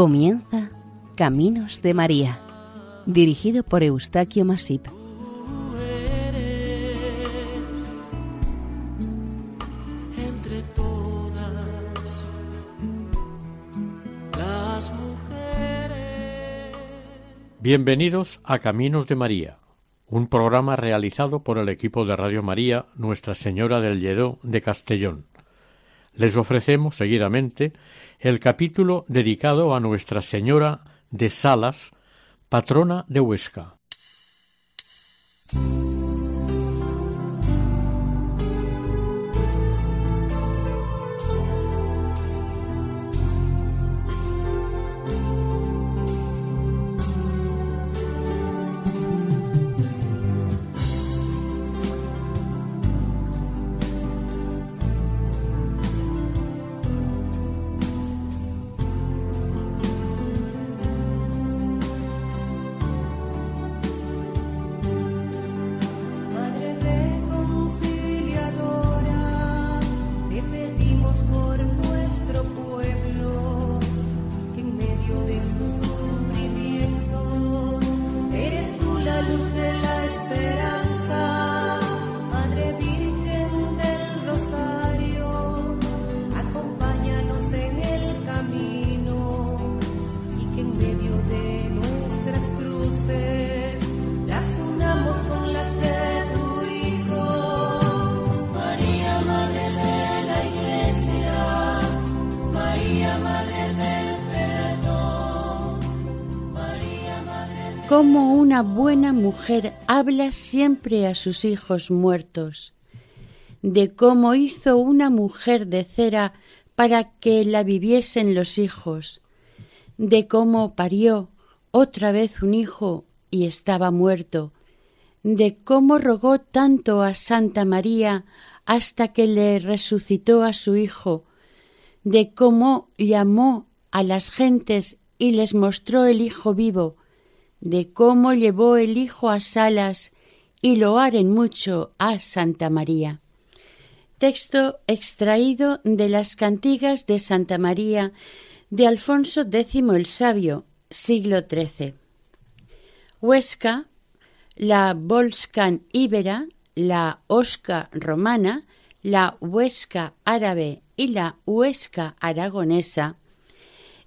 Comienza Caminos de María, dirigido por Eustaquio Masip. Entre todas las mujeres. Bienvenidos a Caminos de María, un programa realizado por el equipo de Radio María Nuestra Señora del Lledó de Castellón. Les ofrecemos seguidamente el capítulo dedicado a Nuestra Señora de Salas, patrona de Huesca. Buena mujer habla siempre a sus hijos muertos, de cómo hizo una mujer de cera para que la viviesen los hijos, de cómo parió otra vez un hijo y estaba muerto, de cómo rogó tanto a Santa María hasta que le resucitó a su hijo, de cómo llamó a las gentes y les mostró el hijo vivo, de cómo llevó el hijo a salas y loaren mucho a Santa María. Texto extraído de las cantigas de Santa María de Alfonso X el Sabio, siglo XIII. Huesca, la Volscan íbera, la Osca romana, la Huesca árabe y la Huesca aragonesa,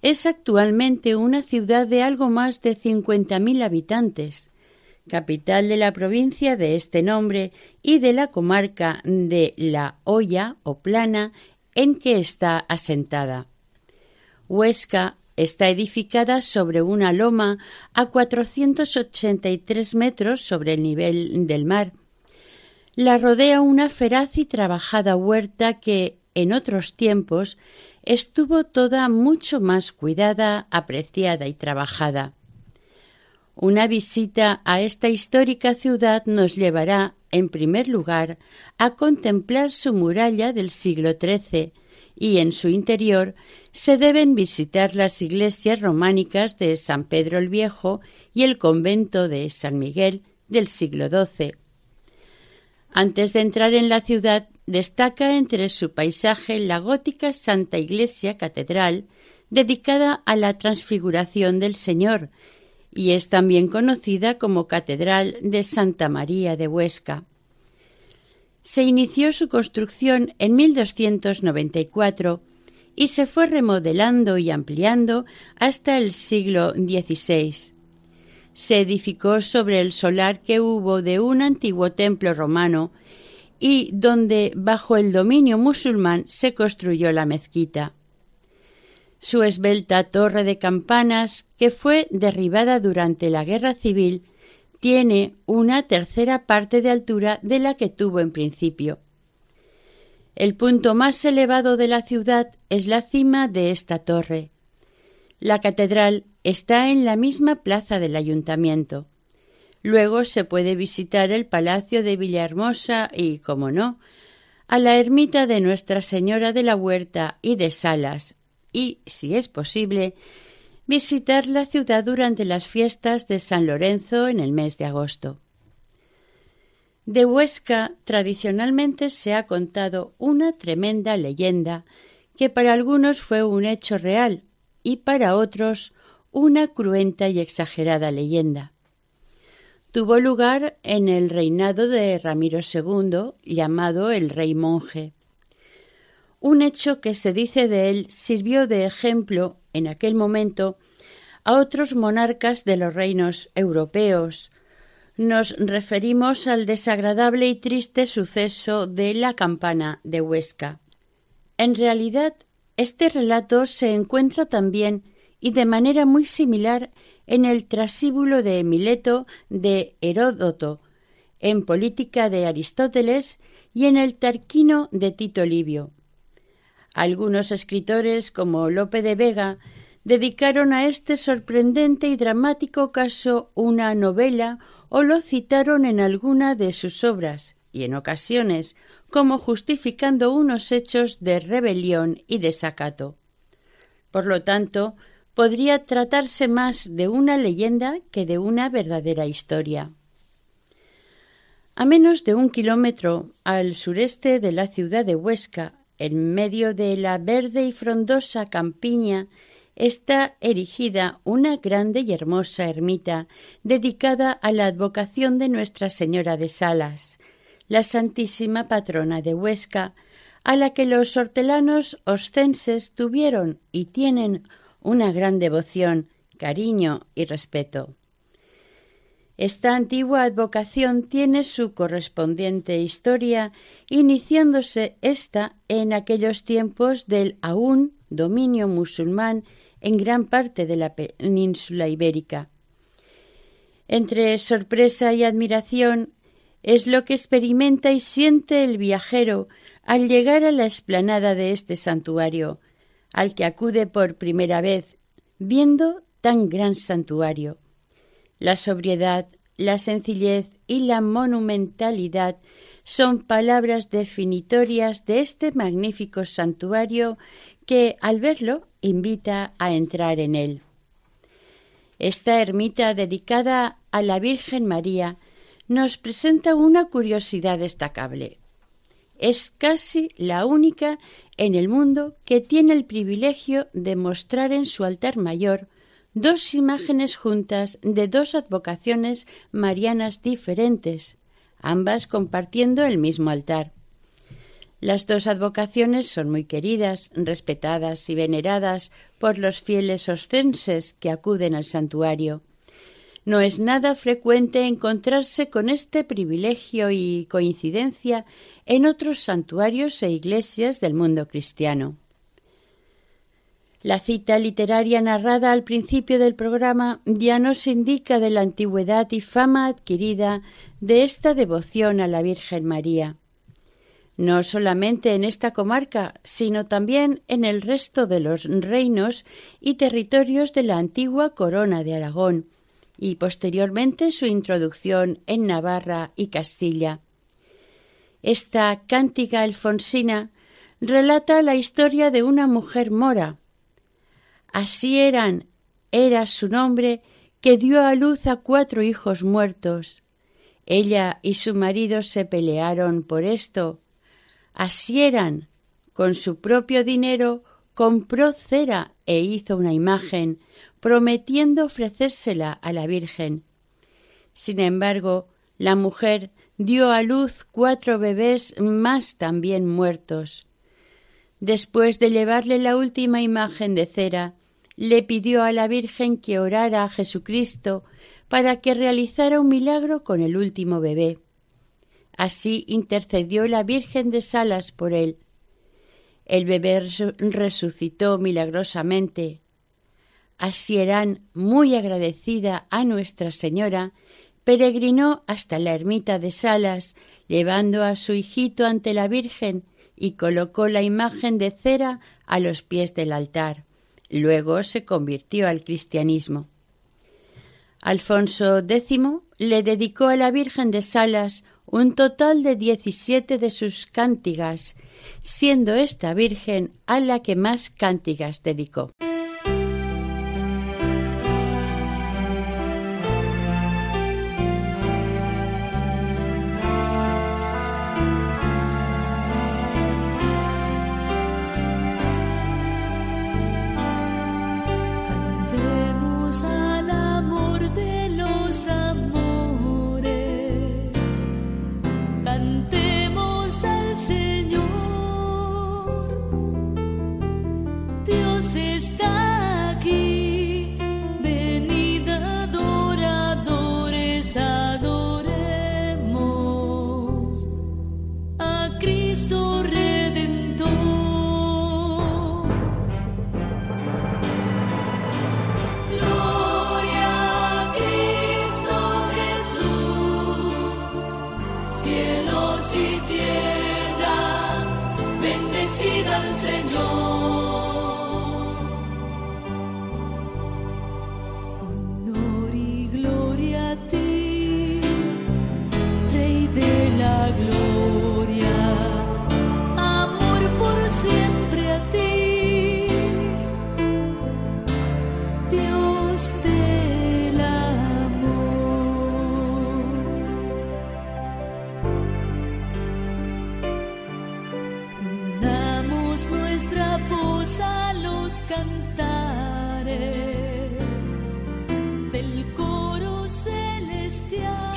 es actualmente una ciudad de algo más de 50.000 habitantes, capital de la provincia de este nombre y de la comarca de La Hoya o Plana en que está asentada. Huesca está edificada sobre una loma a 483 metros sobre el nivel del mar. La rodea una feraz y trabajada huerta que, en otros tiempos, estuvo toda mucho más cuidada, apreciada y trabajada. Una visita a esta histórica ciudad nos llevará, en primer lugar, a contemplar su muralla del siglo XIII, y en su interior se deben visitar las iglesias románicas de San Pedro el Viejo y el convento de San Miguel del siglo XII. Antes de entrar en la ciudad, destaca entre su paisaje la gótica Santa Iglesia Catedral, dedicada a la transfiguración del Señor, y es también conocida como Catedral de Santa María de Huesca. Se inició su construcción en 1294 y se fue remodelando y ampliando hasta el siglo XVI. Se edificó sobre el solar que hubo de un antiguo templo romano y donde, bajo el dominio musulmán, se construyó la mezquita. Su esbelta torre de campanas, que fue derribada durante la Guerra Civil, tiene una tercera parte de altura de la que tuvo en principio. El punto más elevado de la ciudad es la cima de esta torre. La catedral está en la misma plaza del ayuntamiento. Luego se puede visitar el Palacio de Villahermosa y, como no, a la ermita de Nuestra Señora de la Huerta y de Salas, y, si es posible, visitar la ciudad durante las fiestas de San Lorenzo en el mes de agosto. De Huesca tradicionalmente se ha contado una tremenda leyenda que para algunos fue un hecho real y para otros una cruenta y exagerada leyenda. Tuvo lugar en el reinado de Ramiro II, llamado el Rey Monje. Un hecho que se dice de él sirvió de ejemplo en aquel momento a otros monarcas de los reinos europeos. Nos referimos al desagradable y triste suceso de la campana de Huesca. En realidad, este relato se encuentra también y de manera muy similar en el trasíbulo de Mileto de Heródoto, en Política de Aristóteles y en el Tarquino de Tito Livio. Algunos escritores, como Lope de Vega, dedicaron a este sorprendente y dramático caso una novela o lo citaron en alguna de sus obras, y en ocasiones como justificando unos hechos de rebelión y desacato. Por lo tanto, podría tratarse más de una leyenda que de una verdadera historia. A menos de un kilómetro al sureste de la ciudad de Huesca, en medio de la verde y frondosa campiña, está erigida una grande y hermosa ermita dedicada a la advocación de Nuestra Señora de Salas, la Santísima Patrona de Huesca, a la que los hortelanos oscenses tuvieron y tienen una gran devoción, cariño y respeto. Esta antigua advocación tiene su correspondiente historia, iniciándose ésta en aquellos tiempos del aún dominio musulmán en gran parte de la península ibérica. Entre sorpresa y admiración es lo que experimenta y siente el viajero al llegar a la explanada de este santuario, al que acude por primera vez, viendo tan gran santuario. La sobriedad, la sencillez y la monumentalidad son palabras definitorias de este magnífico santuario que, al verlo, invita a entrar en él. Esta ermita dedicada a la Virgen María nos presenta una curiosidad destacable. Es casi la única en el mundo que tiene el privilegio de mostrar en su altar mayor dos imágenes juntas de dos advocaciones marianas diferentes, ambas compartiendo el mismo altar. Las dos advocaciones son muy queridas, respetadas y veneradas por los fieles oscenses que acuden al santuario. No es nada frecuente encontrarse con este privilegio y coincidencia en otros santuarios e iglesias del mundo cristiano. La cita literaria narrada al principio del programa ya nos indica de la antigüedad y fama adquirida de esta devoción a la Virgen María no solamente en esta comarca, sino también en el resto de los reinos y territorios de la antigua corona de Aragón, y posteriormente su introducción en Navarra y Castilla. Esta cántica alfonsina relata la historia de una mujer mora. Así eran, era su nombre, que dio a luz a cuatro hijos muertos. Ella y su marido se pelearon por esto, Así eran. Con su propio dinero compró cera e hizo una imagen, prometiendo ofrecérsela a la Virgen. Sin embargo, la mujer dio a luz cuatro bebés más también muertos. Después de llevarle la última imagen de cera, le pidió a la Virgen que orara a Jesucristo para que realizara un milagro con el último bebé. Así intercedió la Virgen de Salas por él. El bebé resucitó milagrosamente. Así eran, muy agradecida a Nuestra Señora, peregrinó hasta la ermita de Salas, llevando a su hijito ante la Virgen y colocó la imagen de cera a los pies del altar. Luego se convirtió al cristianismo. Alfonso X le dedicó a la Virgen de Salas un total de diecisiete de sus cántigas, siendo esta Virgen a la que más cántigas dedicó.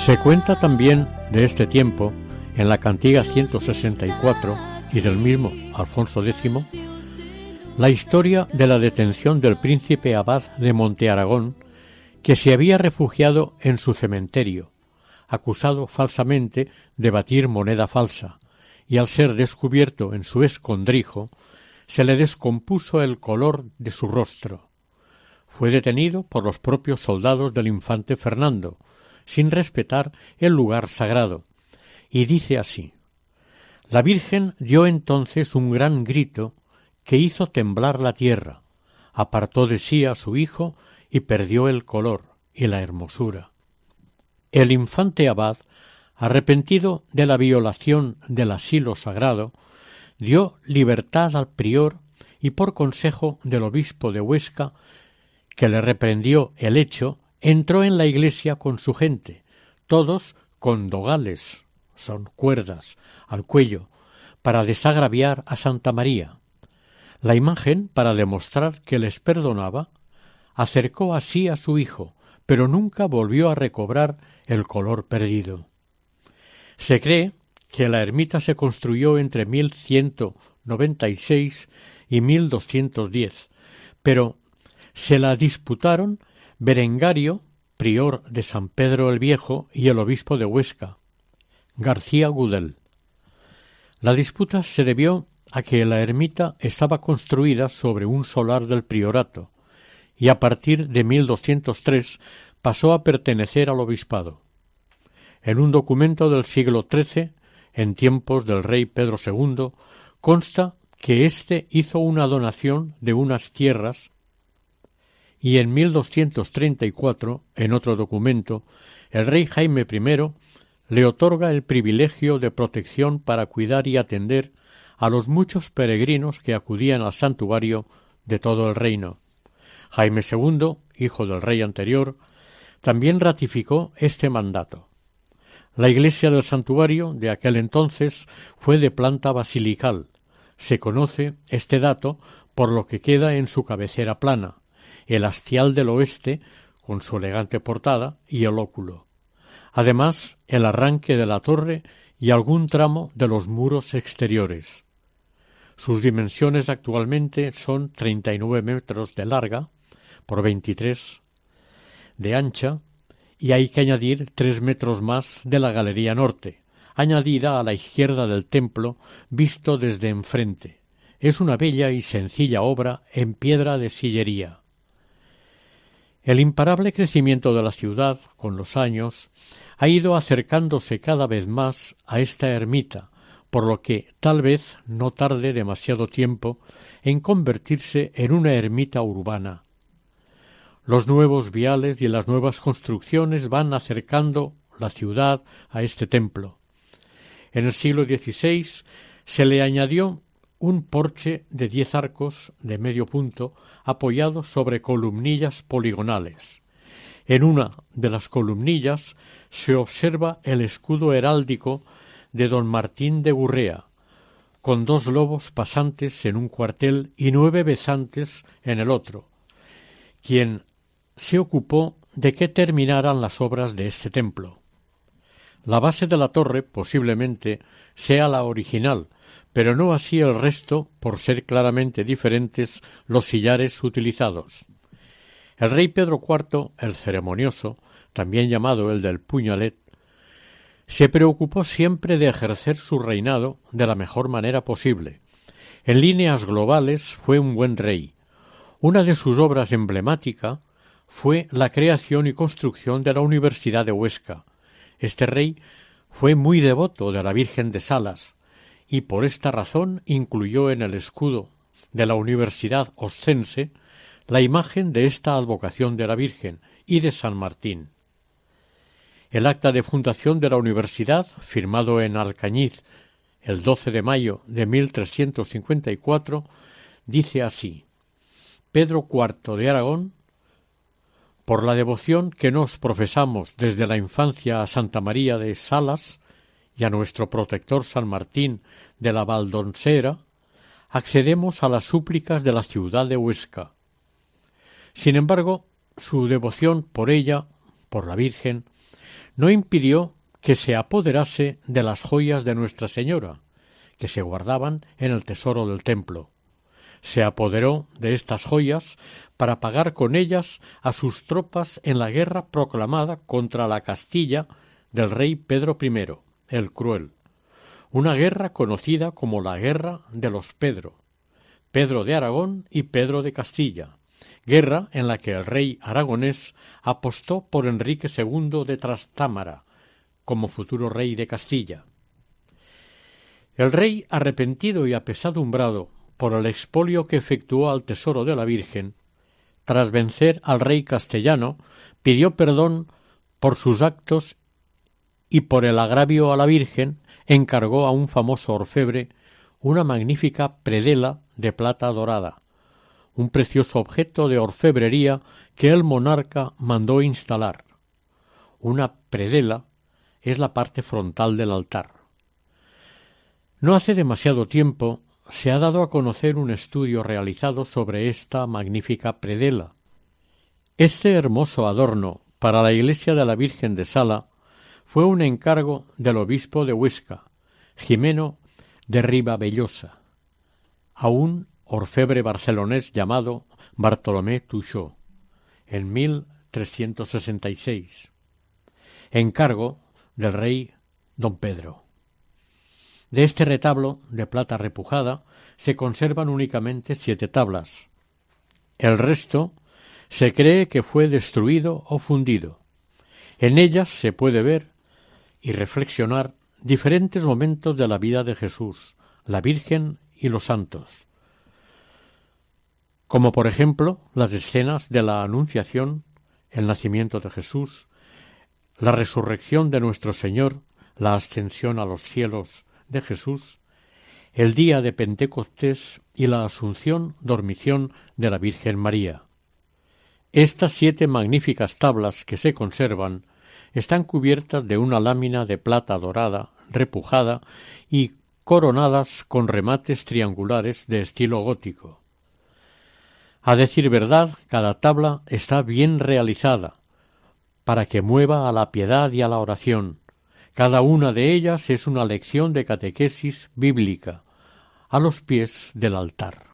Se cuenta también de este tiempo en la cantiga 164 y del mismo Alfonso X la historia de la detención del príncipe abad de Montearagón que se había refugiado en su cementerio, acusado falsamente de batir moneda falsa, y al ser descubierto en su escondrijo, se le descompuso el color de su rostro. Fue detenido por los propios soldados del infante Fernando, sin respetar el lugar sagrado, y dice así La Virgen dio entonces un gran grito que hizo temblar la tierra, apartó de sí a su hijo y perdió el color y la hermosura. El infante abad, arrepentido de la violación del asilo sagrado, dio libertad al prior y por consejo del obispo de Huesca, que le reprendió el hecho, entró en la iglesia con su gente, todos con dogales, son cuerdas, al cuello, para desagraviar a Santa María. La imagen, para demostrar que les perdonaba, acercó así a su hijo, pero nunca volvió a recobrar el color perdido. Se cree que la ermita se construyó entre 1196 y 1210, pero se la disputaron Berengario, prior de San Pedro el Viejo, y el obispo de Huesca, García Gudel. La disputa se debió a que la ermita estaba construida sobre un solar del priorato, y a partir de 1203 pasó a pertenecer al obispado. En un documento del siglo XIII, en tiempos del rey Pedro II, consta que éste hizo una donación de unas tierras y en 1234, en otro documento, el rey Jaime I le otorga el privilegio de protección para cuidar y atender a los muchos peregrinos que acudían al santuario de todo el reino. Jaime II, hijo del rey anterior, también ratificó este mandato. La iglesia del santuario de aquel entonces fue de planta basilical. Se conoce este dato por lo que queda en su cabecera plana, el hastial del oeste con su elegante portada y el óculo. Además, el arranque de la torre y algún tramo de los muros exteriores. Sus dimensiones actualmente son 39 metros de larga por 23 de ancha y hay que añadir tres metros más de la galería norte, añadida a la izquierda del templo visto desde enfrente. Es una bella y sencilla obra en piedra de sillería. El imparable crecimiento de la ciudad, con los años, ha ido acercándose cada vez más a esta ermita, por lo que tal vez no tarde demasiado tiempo en convertirse en una ermita urbana. Los nuevos viales y las nuevas construcciones van acercando la ciudad a este templo. En el siglo XVI se le añadió un porche de diez arcos de medio punto apoyado sobre columnillas poligonales. En una de las columnillas se observa el escudo heráldico de don Martín de Gurrea, con dos lobos pasantes en un cuartel y nueve besantes en el otro, quien se ocupó de que terminaran las obras de este templo. La base de la torre posiblemente sea la original, pero no así el resto por ser claramente diferentes los sillares utilizados. El rey Pedro IV, el ceremonioso, también llamado el del puñalet, se preocupó siempre de ejercer su reinado de la mejor manera posible. En líneas globales fue un buen rey. Una de sus obras emblemática fue la creación y construcción de la Universidad de Huesca. Este rey fue muy devoto de la Virgen de Salas y por esta razón incluyó en el escudo de la Universidad Oscense la imagen de esta advocación de la Virgen y de San Martín. El acta de fundación de la universidad, firmado en Alcañiz el 12 de mayo de 1354, dice así: Pedro IV de Aragón, por la devoción que nos profesamos desde la infancia a Santa María de Salas y a nuestro protector San Martín de la Valdonsera, accedemos a las súplicas de la ciudad de Huesca. Sin embargo, su devoción por ella, por la Virgen, no impidió que se apoderase de las joyas de Nuestra Señora, que se guardaban en el tesoro del templo. Se apoderó de estas joyas para pagar con ellas a sus tropas en la guerra proclamada contra la Castilla del rey Pedro I, el Cruel, una guerra conocida como la Guerra de los Pedro, Pedro de Aragón y Pedro de Castilla, guerra en la que el rey aragonés apostó por Enrique II de Trastámara como futuro rey de Castilla. El rey, arrepentido y apesadumbrado por el expolio que efectuó al tesoro de la Virgen, tras vencer al rey castellano, pidió perdón por sus actos y por el agravio a la Virgen encargó a un famoso orfebre una magnífica predela de plata dorada, un precioso objeto de orfebrería que el monarca mandó instalar. Una predela es la parte frontal del altar. No hace demasiado tiempo se ha dado a conocer un estudio realizado sobre esta magnífica predela. Este hermoso adorno para la iglesia de la Virgen de Sala fue un encargo del obispo de Huesca, Jimeno de Ribabellosa, aún orfebre barcelonés llamado Bartolomé Touchot, en 1366, encargo del rey don Pedro. De este retablo de plata repujada se conservan únicamente siete tablas. El resto se cree que fue destruido o fundido. En ellas se puede ver y reflexionar diferentes momentos de la vida de Jesús, la Virgen y los santos, como por ejemplo las escenas de la Anunciación, el nacimiento de Jesús, la resurrección de nuestro Señor, la ascensión a los cielos de Jesús, el día de Pentecostés y la asunción, dormición de la Virgen María. Estas siete magníficas tablas que se conservan están cubiertas de una lámina de plata dorada, repujada y coronadas con remates triangulares de estilo gótico. A decir verdad, cada tabla está bien realizada, para que mueva a la piedad y a la oración. Cada una de ellas es una lección de catequesis bíblica, a los pies del altar.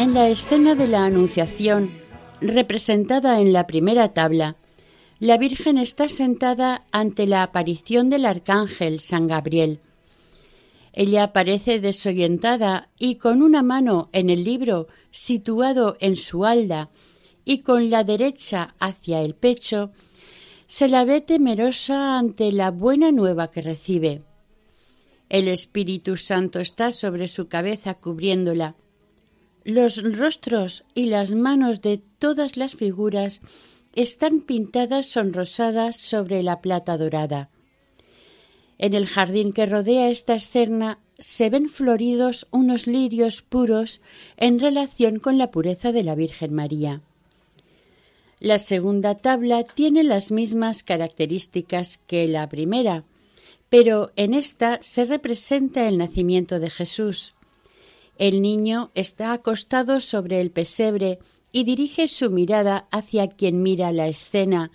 En la escena de la Anunciación, representada en la primera tabla, la Virgen está sentada ante la aparición del Arcángel San Gabriel. Ella aparece desorientada y con una mano en el libro situado en su alda y con la derecha hacia el pecho, se la ve temerosa ante la buena nueva que recibe. El Espíritu Santo está sobre su cabeza cubriéndola. Los rostros y las manos de todas las figuras están pintadas sonrosadas sobre la plata dorada. En el jardín que rodea esta escena se ven floridos unos lirios puros en relación con la pureza de la Virgen María. La segunda tabla tiene las mismas características que la primera, pero en esta se representa el nacimiento de Jesús. El niño está acostado sobre el pesebre y dirige su mirada hacia quien mira la escena.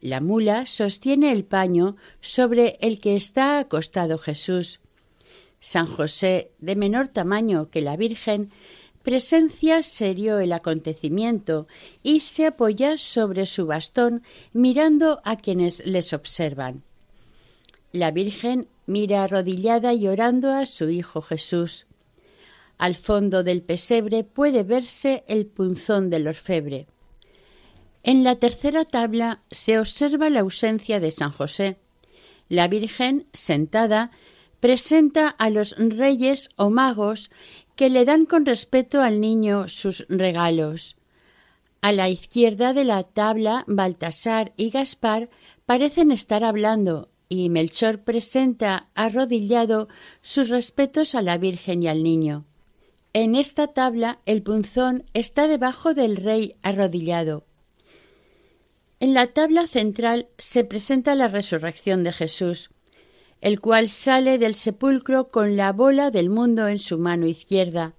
La mula sostiene el paño sobre el que está acostado Jesús. San José, de menor tamaño que la Virgen, presencia serio el acontecimiento y se apoya sobre su bastón mirando a quienes les observan. La Virgen mira arrodillada y a su Hijo Jesús. Al fondo del pesebre puede verse el punzón del orfebre. En la tercera tabla se observa la ausencia de San José. La Virgen, sentada, presenta a los reyes o magos que le dan con respeto al niño sus regalos. A la izquierda de la tabla, Baltasar y Gaspar parecen estar hablando y Melchor presenta arrodillado sus respetos a la Virgen y al niño. En esta tabla el punzón está debajo del rey arrodillado. En la tabla central se presenta la resurrección de Jesús, el cual sale del sepulcro con la bola del mundo en su mano izquierda.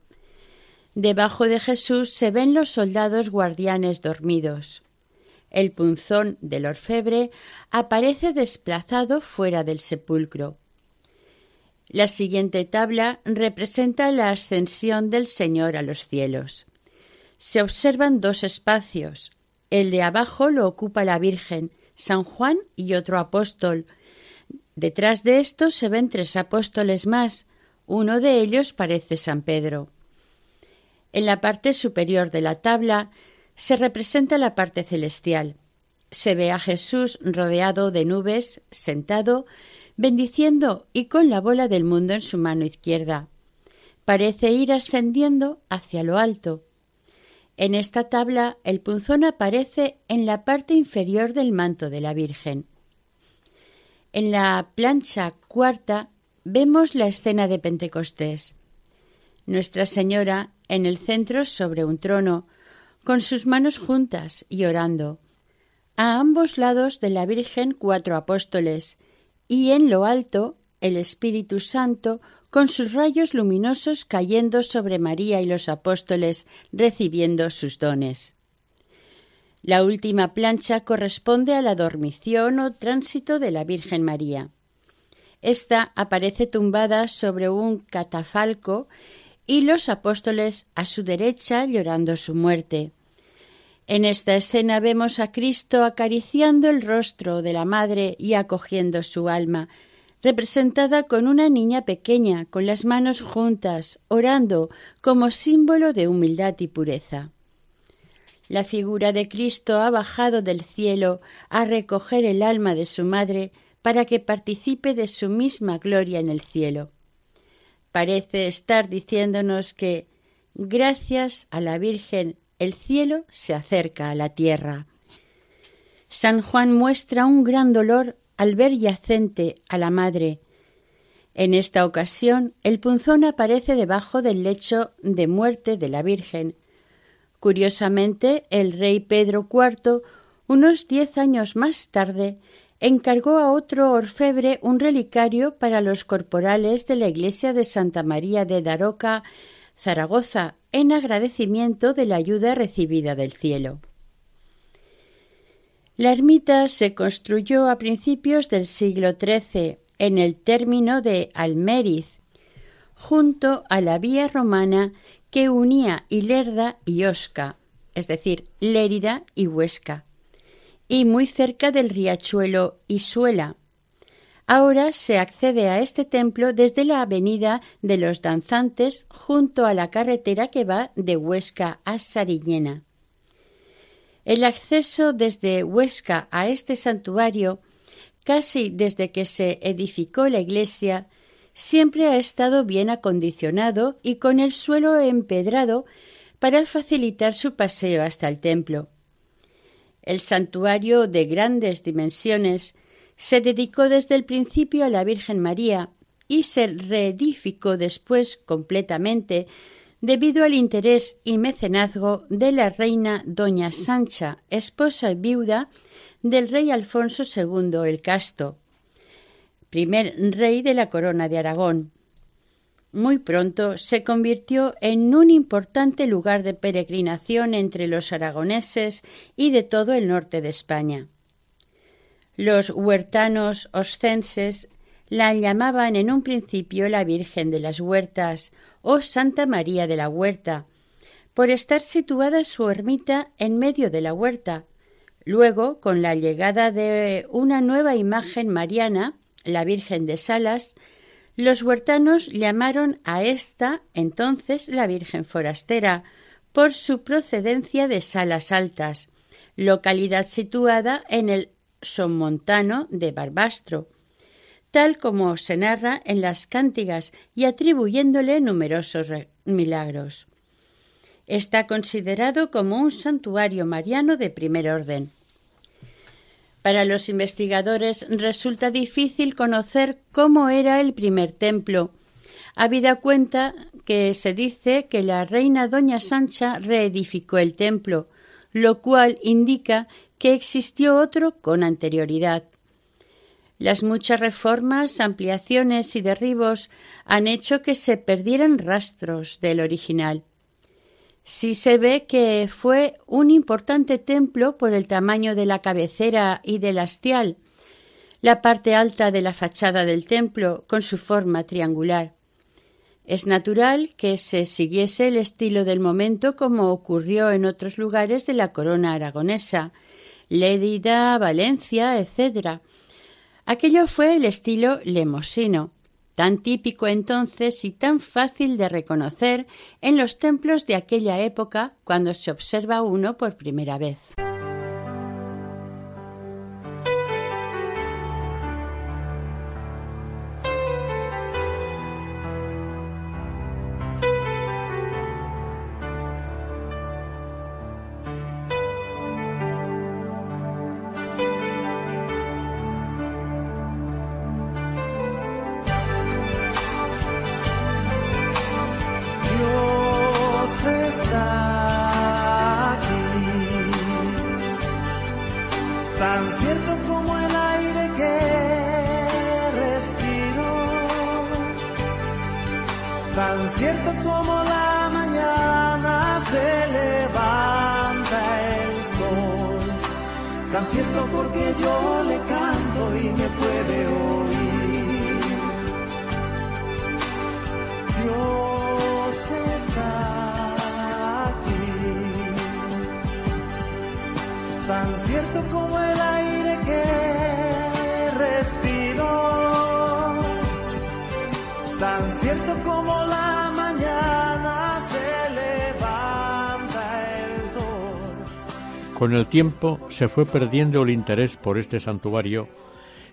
Debajo de Jesús se ven los soldados guardianes dormidos. El punzón del orfebre aparece desplazado fuera del sepulcro. La siguiente tabla representa la ascensión del Señor a los cielos. Se observan dos espacios. El de abajo lo ocupa la Virgen, San Juan y otro apóstol. Detrás de esto se ven tres apóstoles más. Uno de ellos parece San Pedro. En la parte superior de la tabla se representa la parte celestial. Se ve a Jesús rodeado de nubes, sentado, bendiciendo y con la bola del mundo en su mano izquierda. Parece ir ascendiendo hacia lo alto. En esta tabla el punzón aparece en la parte inferior del manto de la Virgen. En la plancha cuarta vemos la escena de Pentecostés. Nuestra Señora en el centro sobre un trono, con sus manos juntas y orando. A ambos lados de la Virgen cuatro apóstoles, y en lo alto el Espíritu Santo con sus rayos luminosos cayendo sobre María y los apóstoles recibiendo sus dones. La última plancha corresponde a la dormición o tránsito de la Virgen María. Esta aparece tumbada sobre un catafalco y los apóstoles a su derecha llorando su muerte. En esta escena vemos a Cristo acariciando el rostro de la Madre y acogiendo su alma, representada con una niña pequeña, con las manos juntas, orando como símbolo de humildad y pureza. La figura de Cristo ha bajado del cielo a recoger el alma de su Madre para que participe de su misma gloria en el cielo parece estar diciéndonos que, gracias a la Virgen, el cielo se acerca a la tierra. San Juan muestra un gran dolor al ver yacente a la madre. En esta ocasión, el punzón aparece debajo del lecho de muerte de la Virgen. Curiosamente, el rey Pedro IV, unos diez años más tarde, encargó a otro orfebre un relicario para los corporales de la iglesia de Santa María de Daroca, Zaragoza, en agradecimiento de la ayuda recibida del cielo. La ermita se construyó a principios del siglo XIII en el término de Almeriz, junto a la vía romana que unía Ilerda y Osca, es decir, Lérida y Huesca, y muy cerca del riachuelo Isuela. Ahora se accede a este templo desde la avenida de los Danzantes junto a la carretera que va de Huesca a Sariñena. El acceso desde Huesca a este santuario, casi desde que se edificó la iglesia, siempre ha estado bien acondicionado y con el suelo empedrado para facilitar su paseo hasta el templo. El santuario de grandes dimensiones se dedicó desde el principio a la Virgen María y se reedificó después completamente debido al interés y mecenazgo de la reina doña Sancha, esposa y viuda del rey Alfonso II el Casto, primer rey de la corona de Aragón. Muy pronto se convirtió en un importante lugar de peregrinación entre los aragoneses y de todo el norte de España. Los huertanos oscenses la llamaban en un principio la Virgen de las Huertas o Santa María de la Huerta, por estar situada su ermita en medio de la huerta. Luego, con la llegada de una nueva imagen mariana, la Virgen de Salas, los huertanos llamaron a esta entonces la Virgen Forastera, por su procedencia de Salas Altas, localidad situada en el Sonmontano de Barbastro, tal como se narra en las cántigas y atribuyéndole numerosos milagros. Está considerado como un santuario mariano de primer orden. Para los investigadores resulta difícil conocer cómo era el primer templo, habida cuenta que se dice que la reina doña Sancha reedificó el templo, lo cual indica que existió otro con anterioridad. Las muchas reformas, ampliaciones y derribos han hecho que se perdieran rastros del original. Sí se ve que fue un importante templo por el tamaño de la cabecera y del hastial, la parte alta de la fachada del templo con su forma triangular. Es natural que se siguiese el estilo del momento como ocurrió en otros lugares de la corona aragonesa, Lérida, Valencia, etc. Aquello fue el estilo lemosino, tan típico entonces y tan fácil de reconocer en los templos de aquella época cuando se observa uno por primera vez. tan cierto porque yo le canto y me puede oír. Dios está aquí, tan cierto como el aire que respiro, tan cierto como Con el tiempo se fue perdiendo el interés por este santuario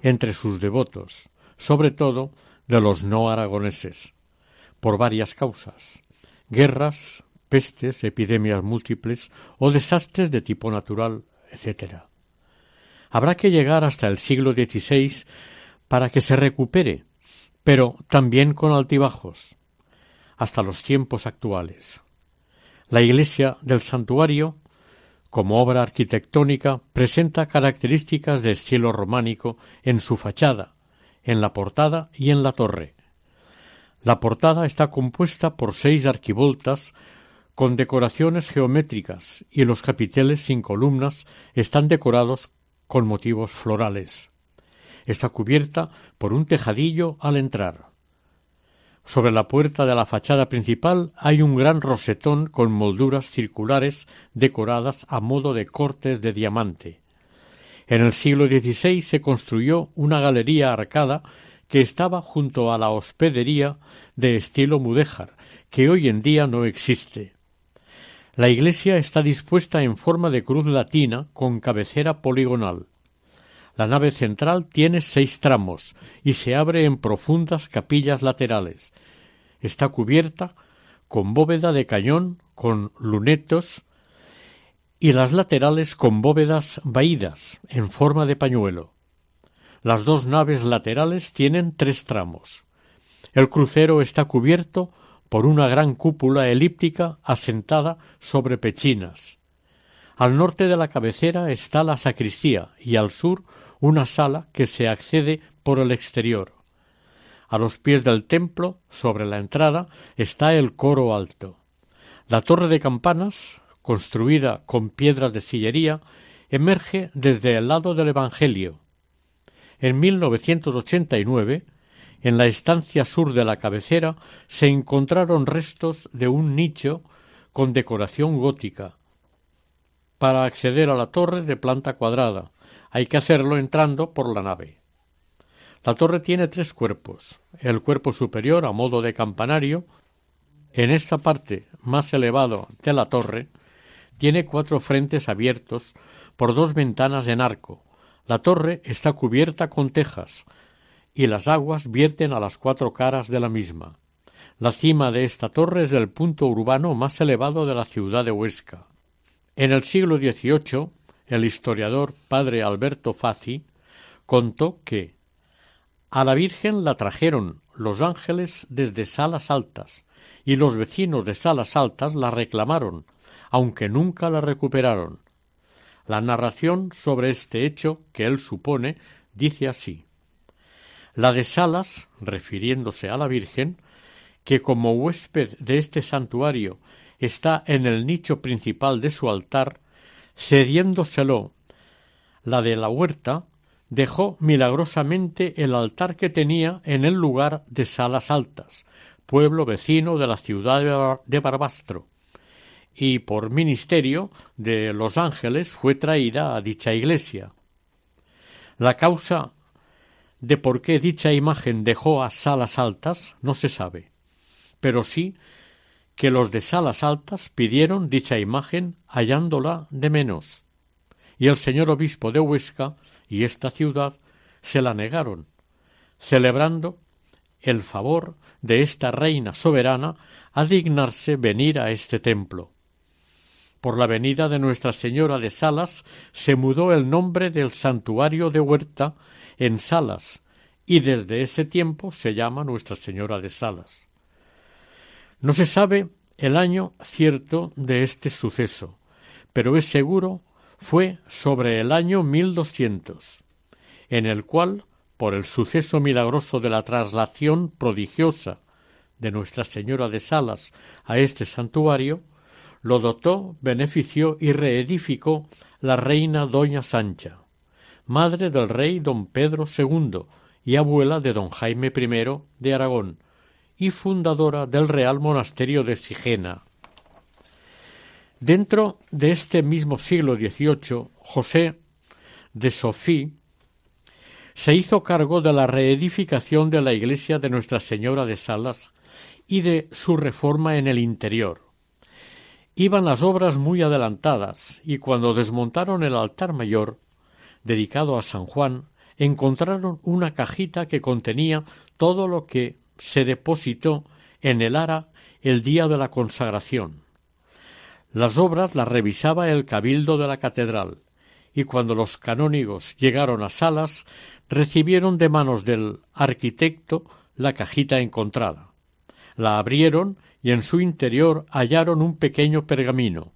entre sus devotos, sobre todo de los no aragoneses, por varias causas guerras, pestes, epidemias múltiples o desastres de tipo natural, etc. Habrá que llegar hasta el siglo XVI para que se recupere, pero también con altibajos, hasta los tiempos actuales. La iglesia del santuario como obra arquitectónica presenta características de estilo románico en su fachada, en la portada y en la torre. La portada está compuesta por seis arquivoltas con decoraciones geométricas y los capiteles sin columnas están decorados con motivos florales. Está cubierta por un tejadillo al entrar. Sobre la puerta de la fachada principal hay un gran rosetón con molduras circulares decoradas a modo de cortes de diamante. En el siglo XVI se construyó una galería arcada que estaba junto a la hospedería de estilo mudéjar, que hoy en día no existe. La iglesia está dispuesta en forma de cruz latina con cabecera poligonal. La nave central tiene seis tramos y se abre en profundas capillas laterales. Está cubierta con bóveda de cañón con lunetos y las laterales con bóvedas vaídas en forma de pañuelo. Las dos naves laterales tienen tres tramos. El crucero está cubierto por una gran cúpula elíptica asentada sobre pechinas. Al norte de la cabecera está la sacristía y al sur una sala que se accede por el exterior. A los pies del templo, sobre la entrada, está el coro alto. La torre de campanas, construida con piedras de sillería, emerge desde el lado del Evangelio. En 1989 en la estancia sur de la cabecera se encontraron restos de un nicho con decoración gótica. Para acceder a la torre de planta cuadrada hay que hacerlo entrando por la nave. La torre tiene tres cuerpos. El cuerpo superior, a modo de campanario, en esta parte más elevado de la torre, tiene cuatro frentes abiertos por dos ventanas en arco. La torre está cubierta con tejas, y las aguas vierten a las cuatro caras de la misma. La cima de esta torre es el punto urbano más elevado de la ciudad de Huesca. En el siglo XVIII, el historiador padre Alberto Fazi contó que a la Virgen la trajeron los ángeles desde Salas Altas, y los vecinos de Salas Altas la reclamaron, aunque nunca la recuperaron. La narración sobre este hecho que él supone dice así la de Salas, refiriéndose a la Virgen, que como huésped de este santuario está en el nicho principal de su altar, cediéndoselo la de la huerta, dejó milagrosamente el altar que tenía en el lugar de Salas Altas, pueblo vecino de la ciudad de Barbastro, y por ministerio de los ángeles fue traída a dicha iglesia. La causa de por qué dicha imagen dejó a Salas Altas no se sabe, pero sí que los de Salas Altas pidieron dicha imagen hallándola de menos, y el señor obispo de Huesca y esta ciudad se la negaron, celebrando el favor de esta reina soberana a dignarse venir a este templo. Por la venida de Nuestra Señora de Salas se mudó el nombre del santuario de Huerta en Salas, y desde ese tiempo se llama Nuestra Señora de Salas. No se sabe el año cierto de este suceso, pero es seguro fue sobre el año 1200, en el cual, por el suceso milagroso de la traslación prodigiosa de Nuestra Señora de Salas a este santuario, lo dotó, benefició y reedificó la reina Doña Sancha madre del rey don Pedro II y abuela de don Jaime I de Aragón, y fundadora del Real Monasterio de Sigena. Dentro de este mismo siglo XVIII, José de Sofí se hizo cargo de la reedificación de la iglesia de Nuestra Señora de Salas y de su reforma en el interior. Iban las obras muy adelantadas y cuando desmontaron el altar mayor dedicado a San Juan, encontraron una cajita que contenía todo lo que se depositó en el ara el día de la consagración. Las obras las revisaba el cabildo de la catedral, y cuando los canónigos llegaron a Salas, recibieron de manos del arquitecto la cajita encontrada. La abrieron y en su interior hallaron un pequeño pergamino,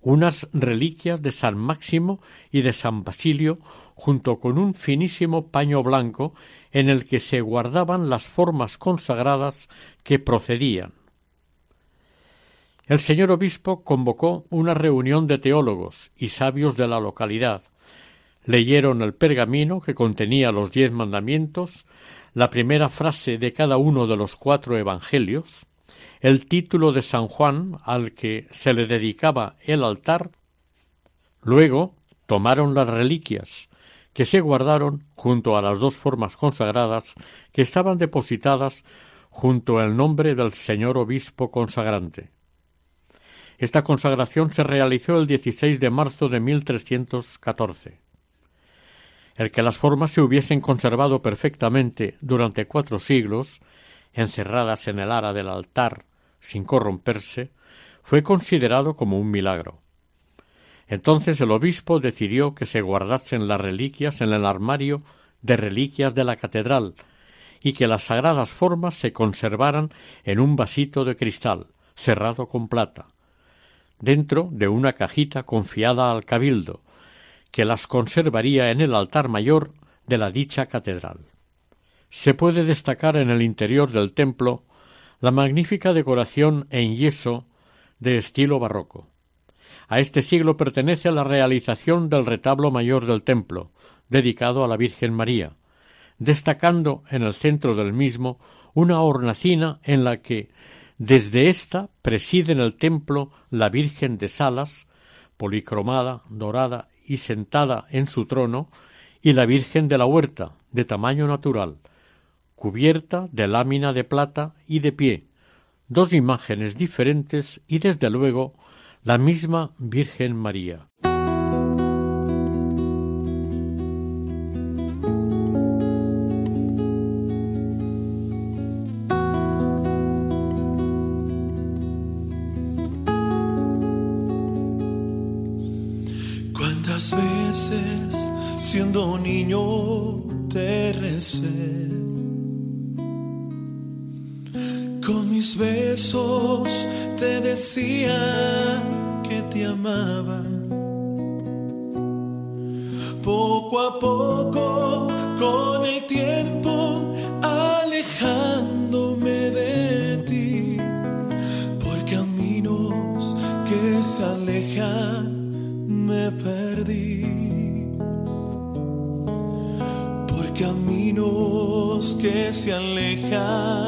unas reliquias de San Máximo y de San Basilio, junto con un finísimo paño blanco en el que se guardaban las formas consagradas que procedían. El señor obispo convocó una reunión de teólogos y sabios de la localidad. Leyeron el pergamino que contenía los diez mandamientos, la primera frase de cada uno de los cuatro evangelios, el título de San Juan al que se le dedicaba el altar, luego tomaron las reliquias que se guardaron junto a las dos formas consagradas que estaban depositadas junto al nombre del señor obispo consagrante. Esta consagración se realizó el 16 de marzo de 1314. El que las formas se hubiesen conservado perfectamente durante cuatro siglos, encerradas en el ara del altar sin corromperse, fue considerado como un milagro. Entonces el obispo decidió que se guardasen las reliquias en el armario de reliquias de la catedral y que las sagradas formas se conservaran en un vasito de cristal, cerrado con plata, dentro de una cajita confiada al cabildo, que las conservaría en el altar mayor de la dicha catedral. Se puede destacar en el interior del templo la magnífica decoración en yeso de estilo barroco. A este siglo pertenece la realización del retablo mayor del templo, dedicado a la Virgen María, destacando en el centro del mismo una hornacina en la que desde ésta preside en el templo la Virgen de Salas, policromada, dorada y sentada en su trono, y la Virgen de la Huerta, de tamaño natural, cubierta de lámina de plata y de pie, dos imágenes diferentes y desde luego la misma Virgen María. siendo niño te recé. Con mis besos te decía que te amaba. Poco a poco, con el tiempo, alejándome de ti, por caminos que se alejan, me perdí. caminos que se alejan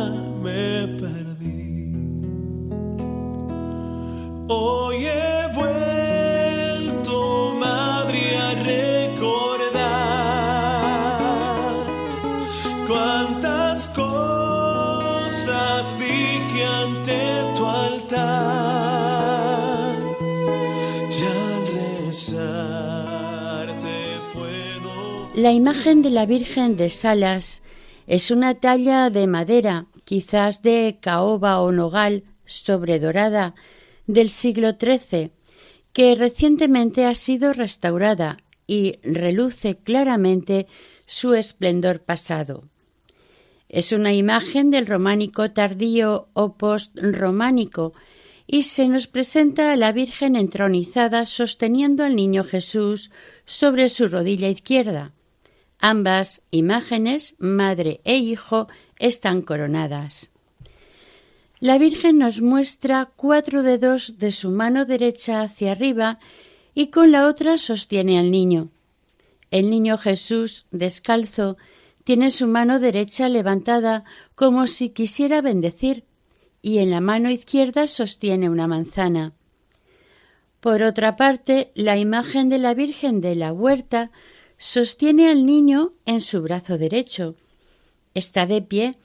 La imagen de la Virgen de Salas es una talla de madera, quizás de caoba o nogal sobredorada del siglo XIII, que recientemente ha sido restaurada y reluce claramente su esplendor pasado. Es una imagen del románico tardío o post-románico y se nos presenta a la Virgen entronizada sosteniendo al niño Jesús sobre su rodilla izquierda. Ambas imágenes, madre e hijo, están coronadas. La Virgen nos muestra cuatro dedos de su mano derecha hacia arriba y con la otra sostiene al niño. El niño Jesús, descalzo, tiene su mano derecha levantada como si quisiera bendecir y en la mano izquierda sostiene una manzana. Por otra parte, la imagen de la Virgen de la Huerta sostiene al niño en su brazo derecho. Está de pie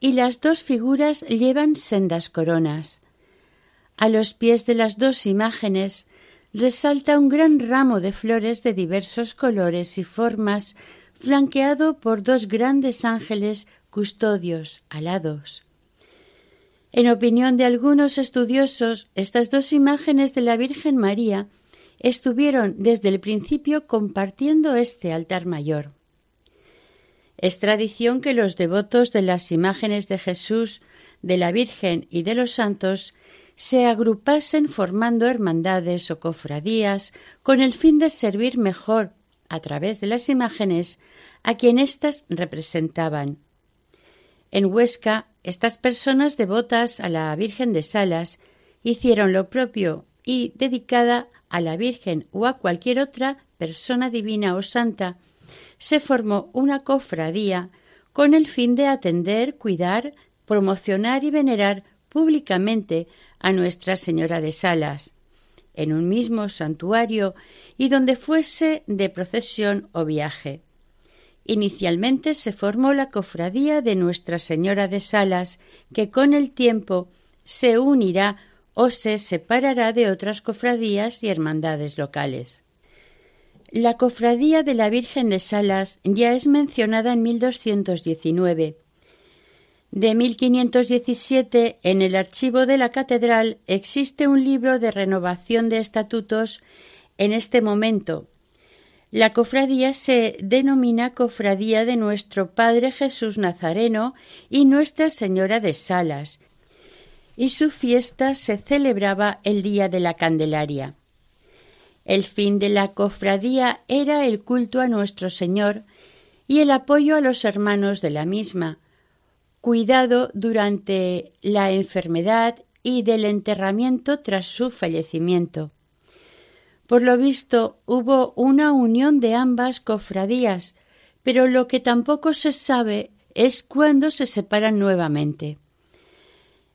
y las dos figuras llevan sendas coronas. A los pies de las dos imágenes resalta un gran ramo de flores de diversos colores y formas, flanqueado por dos grandes ángeles custodios alados. En opinión de algunos estudiosos, estas dos imágenes de la Virgen María estuvieron desde el principio compartiendo este altar mayor. Es tradición que los devotos de las imágenes de Jesús, de la Virgen y de los santos se agrupasen formando hermandades o cofradías con el fin de servir mejor, a través de las imágenes, a quien éstas representaban. En Huesca, estas personas devotas a la Virgen de Salas hicieron lo propio y dedicada a la Virgen o a cualquier otra persona divina o santa, se formó una cofradía con el fin de atender, cuidar, promocionar y venerar públicamente a Nuestra Señora de Salas, en un mismo santuario y donde fuese de procesión o viaje. Inicialmente se formó la cofradía de Nuestra Señora de Salas, que con el tiempo se unirá o se separará de otras cofradías y hermandades locales. La cofradía de la Virgen de Salas ya es mencionada en 1219. De 1517, en el archivo de la catedral existe un libro de renovación de estatutos en este momento. La cofradía se denomina Cofradía de nuestro Padre Jesús Nazareno y Nuestra Señora de Salas, y su fiesta se celebraba el día de la Candelaria. El fin de la cofradía era el culto a nuestro Señor y el apoyo a los hermanos de la misma, cuidado durante la enfermedad y del enterramiento tras su fallecimiento. Por lo visto hubo una unión de ambas cofradías, pero lo que tampoco se sabe es cuándo se separan nuevamente.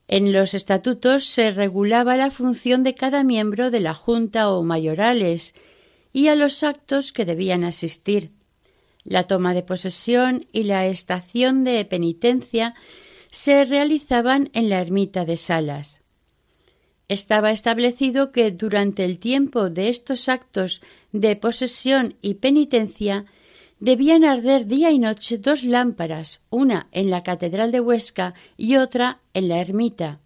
En los estatutos se regulaba la función de cada miembro de la Junta o mayorales y a los actos que debían asistir. La toma de posesión y la estación de penitencia se realizaban en la ermita de Salas. Estaba establecido que durante el tiempo de estos actos de posesión y penitencia debían arder día y noche dos lámparas, una en la Catedral de Huesca y otra en la ermita.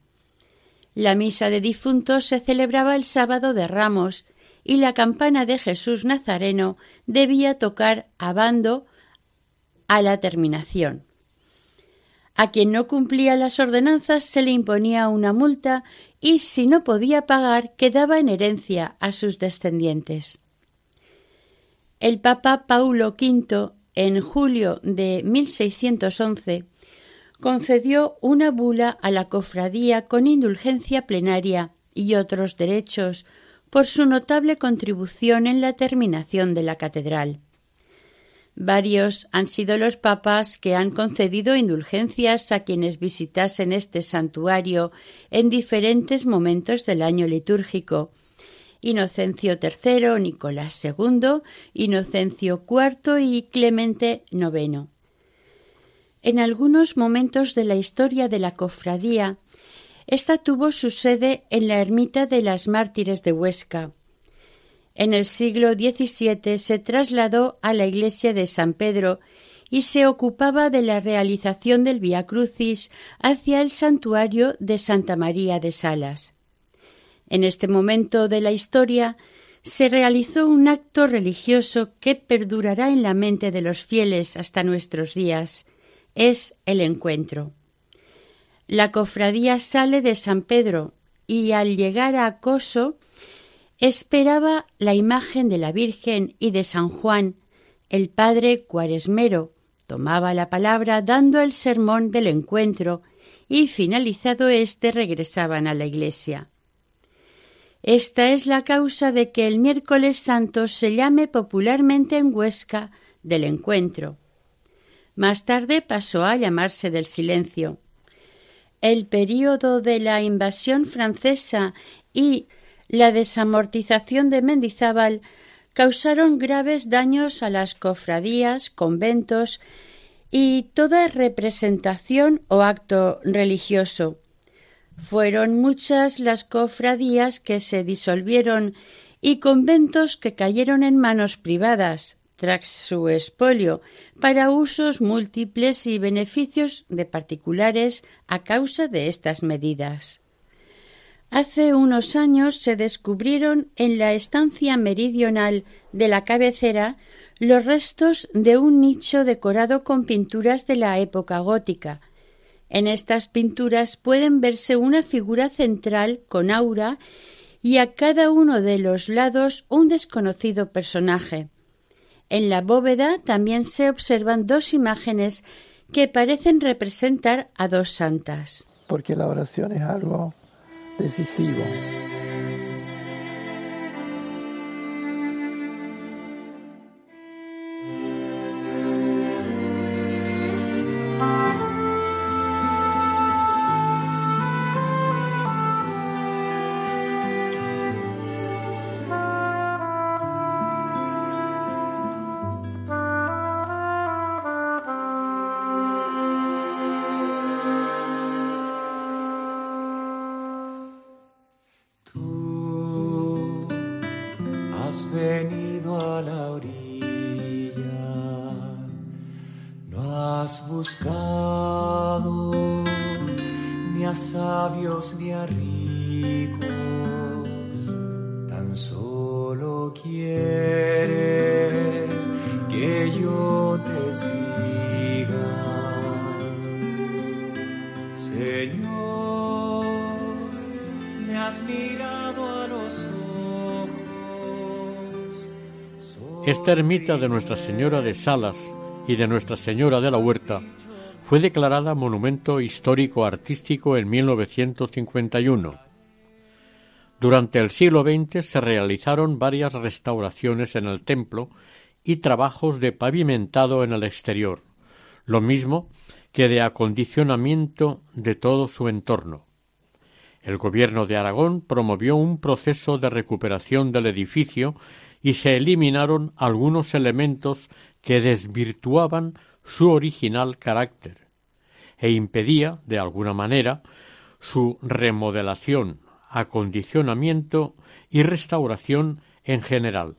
La misa de difuntos se celebraba el sábado de Ramos y la campana de Jesús Nazareno debía tocar a bando a la terminación. A quien no cumplía las ordenanzas se le imponía una multa y si no podía pagar quedaba en herencia a sus descendientes. El Papa Paulo V, en julio de 1611, concedió una bula a la cofradía con indulgencia plenaria y otros derechos por su notable contribución en la terminación de la catedral. Varios han sido los papas que han concedido indulgencias a quienes visitasen este santuario en diferentes momentos del año litúrgico, Inocencio III, Nicolás II, Inocencio IV y Clemente IX. En algunos momentos de la historia de la cofradía, esta tuvo su sede en la ermita de las mártires de Huesca. En el siglo XVII se trasladó a la iglesia de San Pedro y se ocupaba de la realización del Via Crucis hacia el santuario de Santa María de Salas. En este momento de la historia se realizó un acto religioso que perdurará en la mente de los fieles hasta nuestros días. Es el encuentro. La cofradía sale de San Pedro y al llegar a Acoso esperaba la imagen de la Virgen y de San Juan. El padre Cuaresmero tomaba la palabra dando el sermón del encuentro y finalizado éste regresaban a la iglesia. Esta es la causa de que el miércoles santo se llame popularmente en Huesca del encuentro. Más tarde pasó a llamarse del silencio. El período de la invasión francesa y la desamortización de Mendizábal causaron graves daños a las cofradías, conventos y toda representación o acto religioso, fueron muchas las cofradías que se disolvieron y conventos que cayeron en manos privadas tras su espolio para usos múltiples y beneficios de particulares a causa de estas medidas. Hace unos años se descubrieron en la estancia meridional de la cabecera los restos de un nicho decorado con pinturas de la época gótica, en estas pinturas pueden verse una figura central con aura y a cada uno de los lados un desconocido personaje. En la bóveda también se observan dos imágenes que parecen representar a dos santas. Porque la oración es algo decisivo. Esta ermita de Nuestra Señora de Salas y de Nuestra Señora de la Huerta fue declarada Monumento Histórico Artístico en 1951. Durante el siglo XX se realizaron varias restauraciones en el templo y trabajos de pavimentado en el exterior, lo mismo que de acondicionamiento de todo su entorno. El gobierno de Aragón promovió un proceso de recuperación del edificio y se eliminaron algunos elementos que desvirtuaban su original carácter e impedía, de alguna manera, su remodelación, acondicionamiento y restauración en general.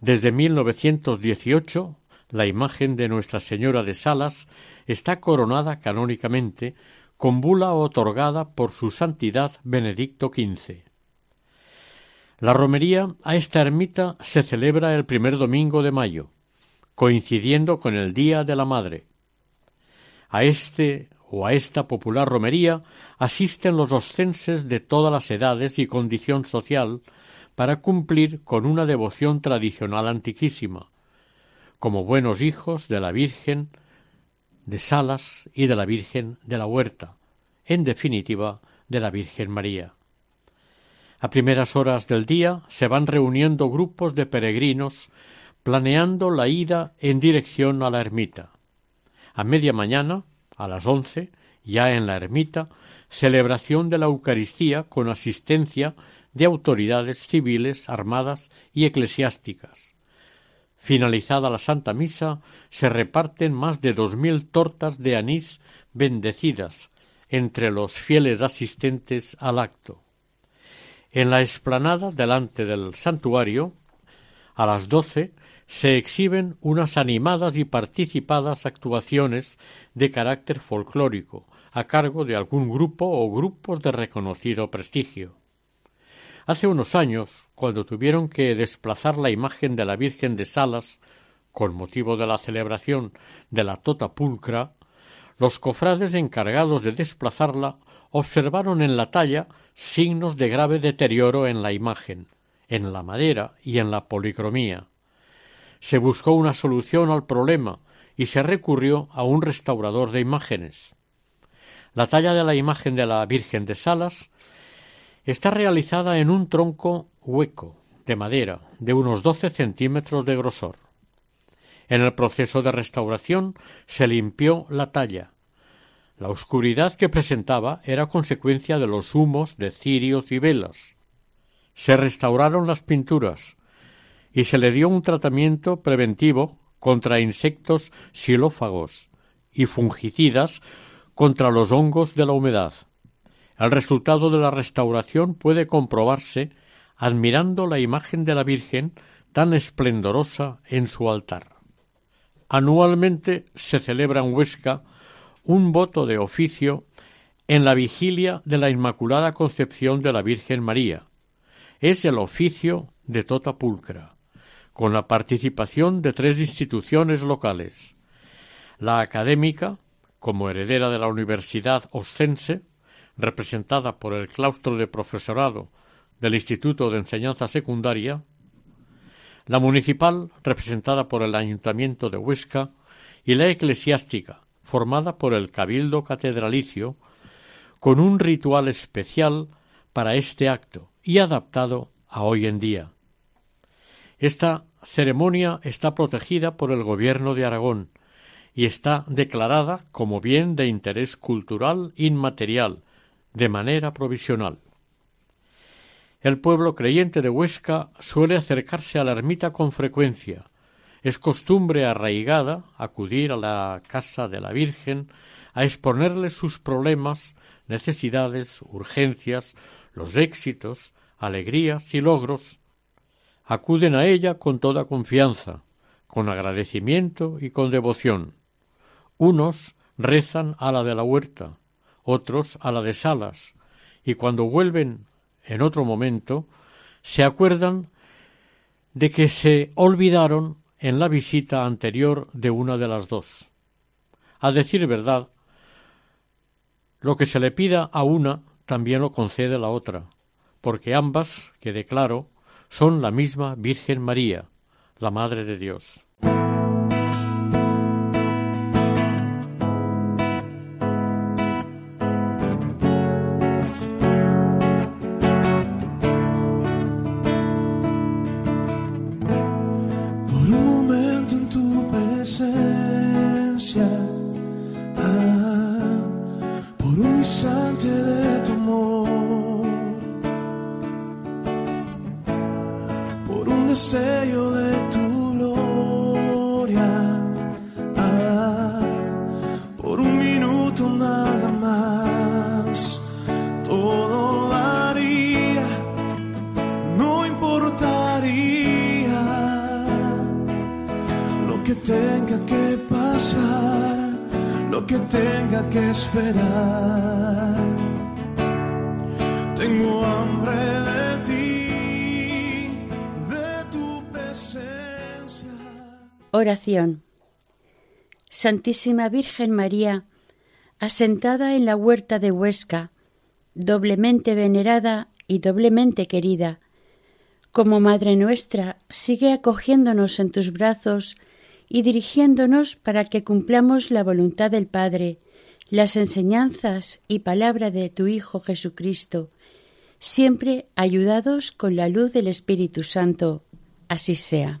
Desde 1918, la imagen de Nuestra Señora de Salas está coronada canónicamente con bula otorgada por su santidad Benedicto XV. La romería a esta ermita se celebra el primer domingo de mayo, coincidiendo con el Día de la Madre. A este o a esta popular romería asisten los oscenses de todas las edades y condición social para cumplir con una devoción tradicional antiquísima, como buenos hijos de la Virgen de Salas y de la Virgen de la Huerta, en definitiva de la Virgen María. A primeras horas del día se van reuniendo grupos de peregrinos planeando la ida en dirección a la ermita. A media mañana, a las once, ya en la ermita, celebración de la Eucaristía con asistencia de autoridades civiles, armadas y eclesiásticas. Finalizada la Santa Misa, se reparten más de dos mil tortas de anís bendecidas entre los fieles asistentes al acto. En la explanada delante del santuario, a las doce, se exhiben unas animadas y participadas actuaciones de carácter folclórico, a cargo de algún grupo o grupos de reconocido prestigio. Hace unos años, cuando tuvieron que desplazar la imagen de la Virgen de Salas con motivo de la celebración de la Tota Pulcra, los cofrades encargados de desplazarla observaron en la talla signos de grave deterioro en la imagen, en la madera y en la policromía. Se buscó una solución al problema y se recurrió a un restaurador de imágenes. La talla de la imagen de la Virgen de Salas está realizada en un tronco hueco de madera de unos doce centímetros de grosor. En el proceso de restauración se limpió la talla. La oscuridad que presentaba era consecuencia de los humos de cirios y velas. Se restauraron las pinturas y se le dio un tratamiento preventivo contra insectos xilófagos y fungicidas contra los hongos de la humedad. El resultado de la restauración puede comprobarse admirando la imagen de la Virgen tan esplendorosa en su altar. Anualmente se celebra en Huesca un voto de oficio en la vigilia de la Inmaculada Concepción de la Virgen María. Es el oficio de Tota Pulcra, con la participación de tres instituciones locales. La académica, como heredera de la Universidad Oscense, representada por el claustro de profesorado del Instituto de Enseñanza Secundaria, la municipal, representada por el Ayuntamiento de Huesca, y la eclesiástica, formada por el Cabildo Catedralicio, con un ritual especial para este acto y adaptado a hoy en día. Esta ceremonia está protegida por el Gobierno de Aragón y está declarada como bien de interés cultural inmaterial de manera provisional. El pueblo creyente de Huesca suele acercarse a la ermita con frecuencia. Es costumbre arraigada acudir a la casa de la Virgen a exponerle sus problemas, necesidades, urgencias, los éxitos, alegrías y logros. Acuden a ella con toda confianza, con agradecimiento y con devoción. Unos rezan a la de la huerta, otros a la de Salas, y cuando vuelven en otro momento, se acuerdan de que se olvidaron en la visita anterior de una de las dos. A decir verdad, lo que se le pida a una también lo concede la otra, porque ambas, que declaro, son la misma Virgen María, la Madre de Dios. Santísima Virgen María, asentada en la huerta de Huesca, doblemente venerada y doblemente querida, como Madre nuestra, sigue acogiéndonos en tus brazos y dirigiéndonos para que cumplamos la voluntad del Padre, las enseñanzas y palabra de tu Hijo Jesucristo, siempre ayudados con la luz del Espíritu Santo. Así sea.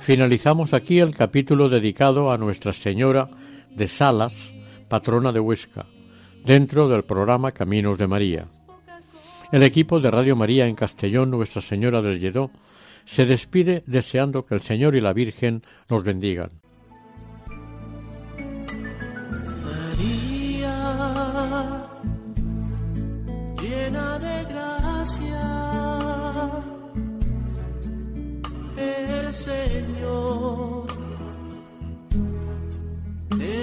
Finalizamos aquí el capítulo dedicado a Nuestra Señora de Salas, patrona de Huesca, dentro del programa Caminos de María. El equipo de Radio María en Castellón, Nuestra Señora del Lledó, se despide deseando que el Señor y la Virgen nos bendigan.